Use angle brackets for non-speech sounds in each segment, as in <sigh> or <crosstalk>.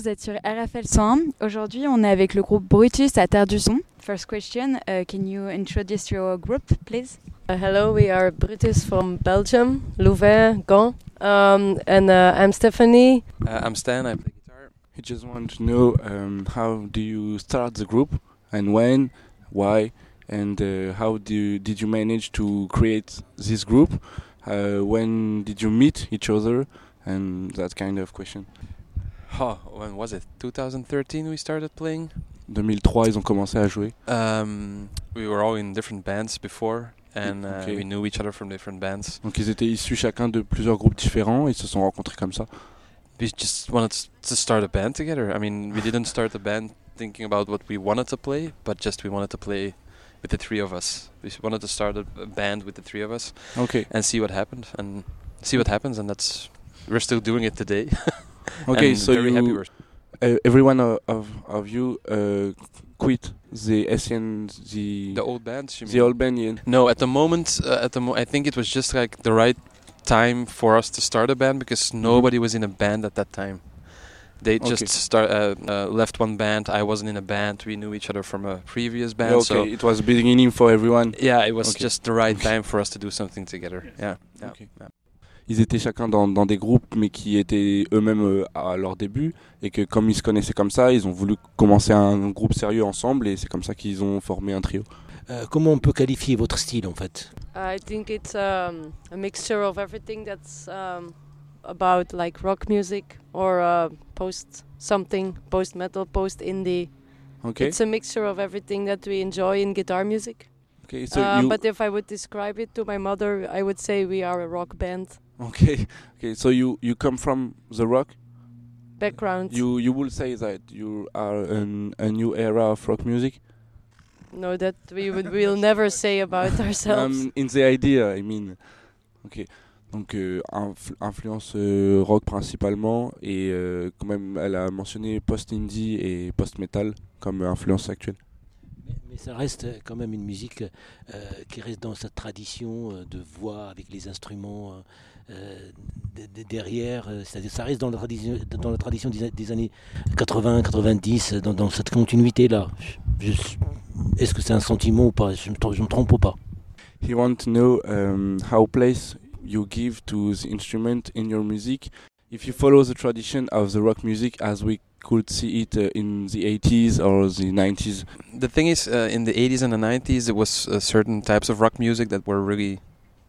vous êtes sur RFL 101. Aujourd'hui, on est avec le groupe Brutus à Terre du Son. First question, uh, can you introduce your group, please? Uh, hello, we are Brutus from Belgium, Louvain, Gand. Um, and uh, I'm Stephanie. Uh, I'm Stan. I play guitar. I just want to know um, how do you start the group and when, why, and uh, how do you, did you manage to create this group? Uh, when did you meet each other? And that kind of question. Oh, when was it? 2013 we started playing. 2003, ils ont commencé à jouer. Um, we were all in different bands before, and uh, Okay. we knew each other from different bands. Donc ils étaient issus chacun de plusieurs groupes différents. Ils se sont rencontrés comme ça. We just wanted to start a band together. I mean, we didn't start the band thinking about what we wanted to play, but just we wanted to play with the three of us. We wanted to start a, a band with the three of us Ok. and see what happened, and see what happens, and that's we're still doing it today. <laughs> Ok. and so very happy you, we're uh, everyone of, of, of you uh, quit the SN the the old bands. You the mean? old band. yeah. No, at the moment, uh, at the mo- I think it was just like the right time for us to start a band because nobody was in a band at that time. They just start uh, uh, left one band. I wasn't in a band. We knew each other from a previous band. Yeah, okay. So it was beginning for everyone. yeah, it was Okay. just the right time for us to do something together. Yeah. yeah. Okay. yeah. Ils étaient chacun dans, dans des groupes, mais qui étaient eux-mêmes euh, à leur début, et que comme ils se connaissaient comme ça, ils ont voulu commencer un groupe sérieux ensemble, et c'est comme ça qu'ils ont formé un trio. Euh, comment on peut qualifier votre style en fait? I think it's um, a mixture of everything that's um, about like rock music or uh, post something, post metal, post indie. Ok. It's a mixture of everything that we enjoy in guitar music. Okay, so Uh, you, but if I would describe it to my mother, I would say we are a rock band okay, <laughs> okay, so you you come from the rock? background. You you will say that you are an, a new era of rock music? no, that we would we'll never say about <laughs> ourselves. Um, in the idea, I mean. Ok. Donc euh, inf- influence euh, rock principalement et euh, quand même elle a mentionné post-indie et post-metal comme influence actuelle. Mais, ça reste quand même une musique euh, qui reste dans cette tradition euh, de voix avec les instruments euh, de- de- derrière. C'est-à-dire ça reste dans la tradition, dans la tradition des, années 80, 90, dans, cette continuité-là. Est-ce que c'est un sentiment ou pas? Je me, trompe ou pas? He want to know um, how place you give to the instrument in your music. If you follow the tradition of the rock music as we could see it uh, in the 80s or the 90s. The thing is, uh, in the 80s and the 90s, there was uh, certain types of rock music that were really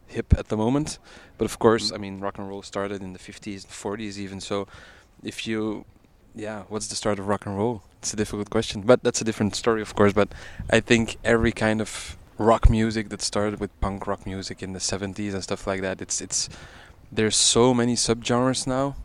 hip at the moment. But of course, Mhm. I mean, rock and roll started in the 50s, 40s even. So, if you, yeah, what's the start of rock and roll? It's a difficult question, but that's a different story, of course. But I think every kind of rock music that started with punk rock music in the 70s and stuff like that, it's it's there's so many subgenres now.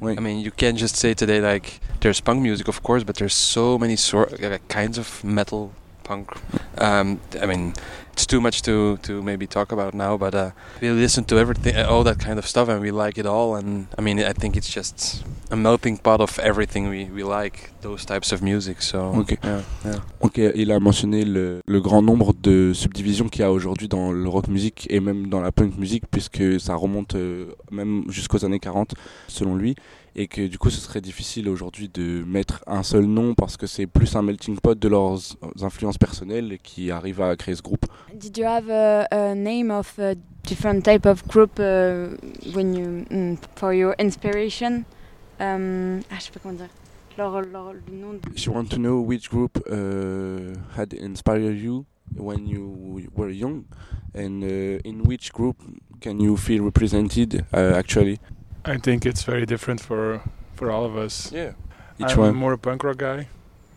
Oui. I mean, you can't just say today like there's punk music, of course, but there's so many sort uh, kinds of metal, punk. Um, I mean, it's too much to to maybe talk about now, but uh, we listen to everything, uh, all that kind of stuff, and we like it all. And I mean, I think it's just a melting pot of everything we, we like. Those types of music. So Okay. yeah, yeah. Ok, il a mentionné le, le grand nombre de subdivisions qu'il y a aujourd'hui dans le rock music et même dans la punk music, puisque ça remonte euh, même jusqu'aux années 40, selon lui, et que du coup ce serait difficile aujourd'hui de mettre un seul nom parce que c'est plus un melting pot de leurs influences personnelles qui arrivent à créer ce groupe. Did you have a, a name of a different type of group uh, when you mm, for your inspiration? Euh, ah, je sais pas comment dire. Leur, leur- le nom. de- She want to know which group uh, had inspired you when you were young, and uh, in which group can you feel represented uh, actually? I think it's very different for for all of us. Yeah. Each I'm one. more a punk rock guy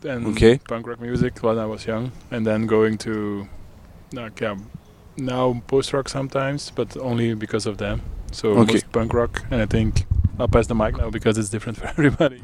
than Okay. punk rock music when I was young, and then going to like yeah, now post rock sometimes, but only because of them. So Okay. most punk rock, and I think I'll pass the mic now because it's different for <laughs> everybody.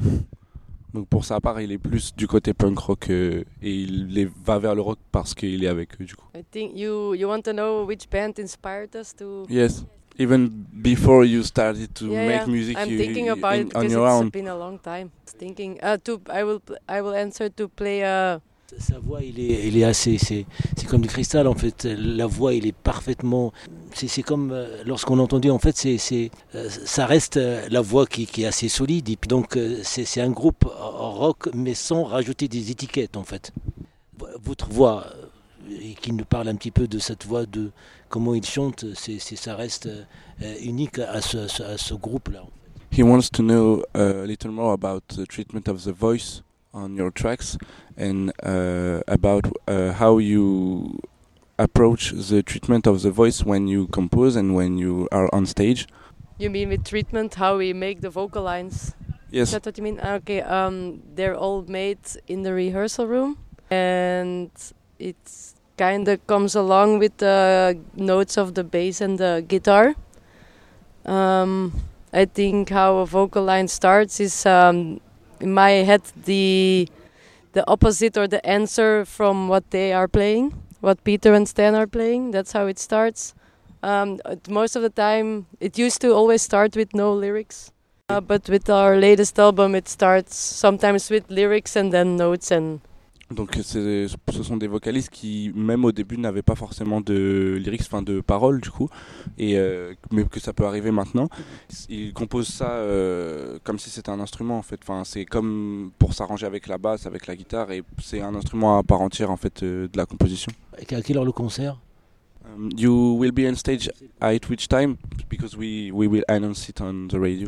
Donc pour sa part, il est plus du côté punk rock euh, et il est- va vers le rock parce qu'il est avec eux du coup. I think you you want to know which band inspired us to. Yes. Even before you started to Yeah, make yeah. music, I'm you, thinking about in- it on because your it's own. been a long time. Thinking uh, to I will pl- I will answer to play uh, Sa voix, il est, assez, c'est, comme du cristal en fait. La voix, il est parfaitement. C'est, comme euh, lorsqu'on l'a entendu, en fait, euh, ça reste euh, la voix qui, est assez solide. Et puis donc, c'est, un groupe rock, mais sans rajouter des étiquettes en fait. Votre voix, et qui nous parle un petit peu de cette voix, de comment il chante, ça reste unique à ce, groupe-là. He wants to know uh, a little more about the treatment of the voice on your tracks and uh, about uh, how you approach the treatment of the voice when you compose and when you are on stage. you mean with treatment how we make the vocal lines. Yes. Is that what you mean? Ah, Okay, um, they're all made in the rehearsal room, and it kind of comes along with the notes of the bass and the guitar. Um, I think how a vocal line starts is um, in my head the the opposite or the answer from what they are playing, what Peter and Stan are playing. That's how it starts. Um, most of the time, it used to always start with no lyrics. Uh, but with our latest album, it starts sometimes with lyrics and then notes and Donc ce sont des vocalistes qui, même au début, n'avaient pas forcément de lyrics, enfin de paroles du coup, et euh, mais que ça peut arriver maintenant. Ils composent ça euh, comme si c'était un instrument en fait. Enfin, c'est comme pour s'arranger avec la basse, avec la guitare, et c'est un instrument à part entière en fait euh, de la composition. Et à quelle heure le concert? Um, you will be on stage at which time? Because we, we will announce it on the radio.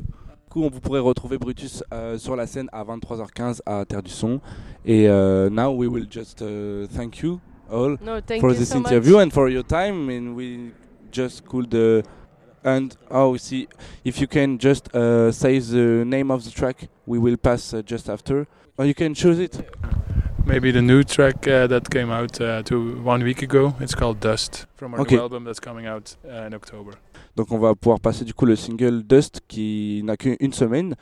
Coup, on vous pourrez retrouver Brutus euh, sur la scène à 23h15 à Terre du Son. Et uh, now we will just uh, thank you all no, thank for you this so interview much. and for your time. And we just could uh, and oh, see if you can just uh, say the name of the track, we will pass uh, just after. Or you can choose it. Maybe the new track uh, that came out uh, two, one week ago. It's called Dust from our Okay. new album that's coming out uh, in October. Donc on va pouvoir passer du coup le single Dust qui n'a qu'une semaine.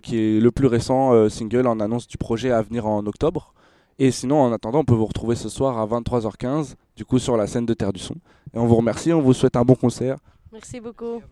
Qui est le plus récent euh, single en annonce du projet à venir en octobre. Et sinon, en attendant, on peut vous retrouver ce soir à 23h15, du coup sur la scène de Terre du Son. Et on vous remercie, on vous souhaite un bon concert. Merci beaucoup.